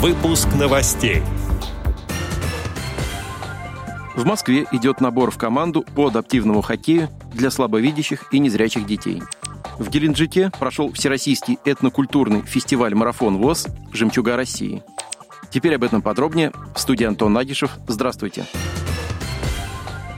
Выпуск новостей. В Москве идет набор в команду по адаптивному хоккею для слабовидящих и незрячих детей. В Геленджике прошел Всероссийский этнокультурный фестиваль-марафон ВОЗ «Жемчуга России». Теперь об этом подробнее. В студии Антон Нагишев. Здравствуйте.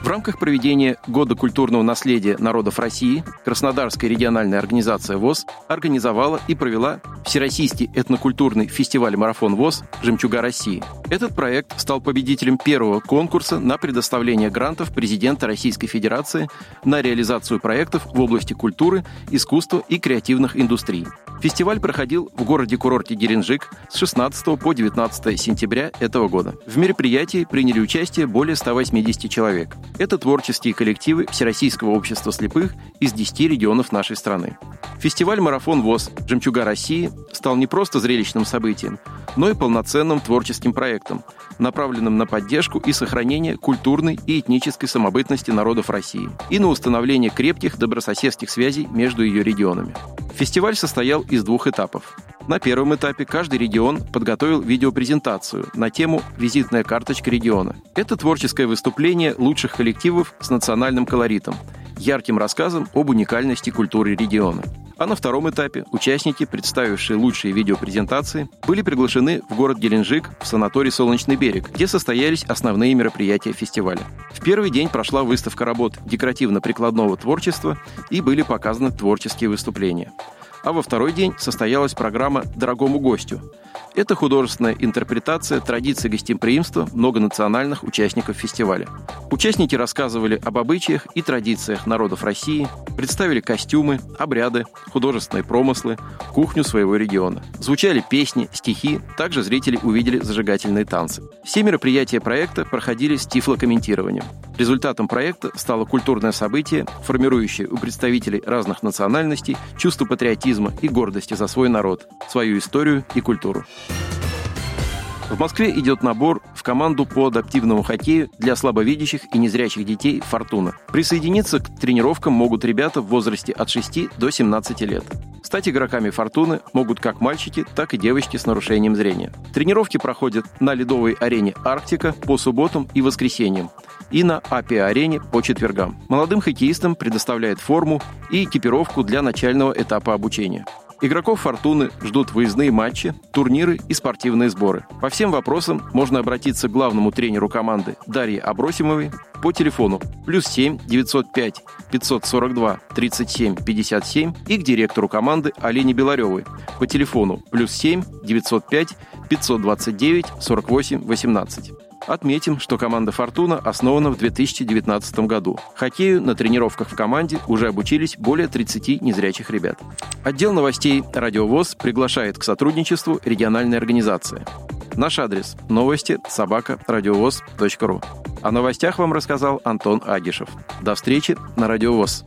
В рамках проведения Года культурного наследия народов России Краснодарская региональная организация ВОЗ организовала и провела Всероссийский этнокультурный фестиваль-марафон ВОЗ «Жемчуга России». Этот проект стал победителем первого конкурса на предоставление грантов президента Российской Федерации на реализацию проектов в области культуры, искусства и креативных индустрий. Фестиваль проходил в городе-курорте Геленджик с 16 по 19 сентября этого года. В мероприятии приняли участие более 180 человек. Это творческие коллективы Всероссийского общества слепых из 10 регионов нашей страны. Фестиваль-марафон ВОЗ «Жемчуга России» стал не просто зрелищным событием, но и полноценным творческим проектом, направленным на поддержку и сохранение культурной и этнической самобытности народов России и на установление крепких добрососедских связей между ее регионами. Фестиваль состоял из двух этапов. На первом этапе каждый регион подготовил видеопрезентацию на тему «Визитная карточка региона». Это творческое выступление лучших коллективов с национальным колоритом, ярким рассказом об уникальности культуры региона. А на втором этапе участники, представившие лучшие видеопрезентации, были приглашены в город Геленджик в санаторий «Солнечный берег», где состоялись основные мероприятия фестиваля. В первый день прошла выставка работ декоративно-прикладного творчества и были показаны творческие выступления а во второй день состоялась программа «Дорогому гостю». Это художественная интерпретация традиций гостеприимства многонациональных участников фестиваля. Участники рассказывали об обычаях и традициях народов России, представили костюмы, обряды, художественные промыслы, кухню своего региона. Звучали песни, стихи, также зрители увидели зажигательные танцы. Все мероприятия проекта проходили с тифлокомментированием. Результатом проекта стало культурное событие, формирующее у представителей разных национальностей чувство патриотизма и гордости за свой народ, свою историю и культуру. В Москве идет набор в команду по адаптивному хоккею для слабовидящих и незрячих детей «Фортуна». Присоединиться к тренировкам могут ребята в возрасте от 6 до 17 лет. Стать игроками «Фортуны» могут как мальчики, так и девочки с нарушением зрения. Тренировки проходят на ледовой арене «Арктика» по субботам и воскресеньям и на АПИ-арене по четвергам. Молодым хоккеистам предоставляет форму и экипировку для начального этапа обучения. Игроков «Фортуны» ждут выездные матчи, турниры и спортивные сборы. По всем вопросам можно обратиться к главному тренеру команды Дарье Абросимовой по телефону плюс 7 905 542 37 57 и к директору команды Алене Беларевой по телефону плюс 7 905 529 48 18. Отметим, что команда «Фортуна» основана в 2019 году. Хоккею на тренировках в команде уже обучились более 30 незрячих ребят. Отдел новостей «Радиовоз» приглашает к сотрудничеству региональной организации. Наш адрес – новости собака радиовоз.ру. О новостях вам рассказал Антон Агишев. До встречи на Радиовоз.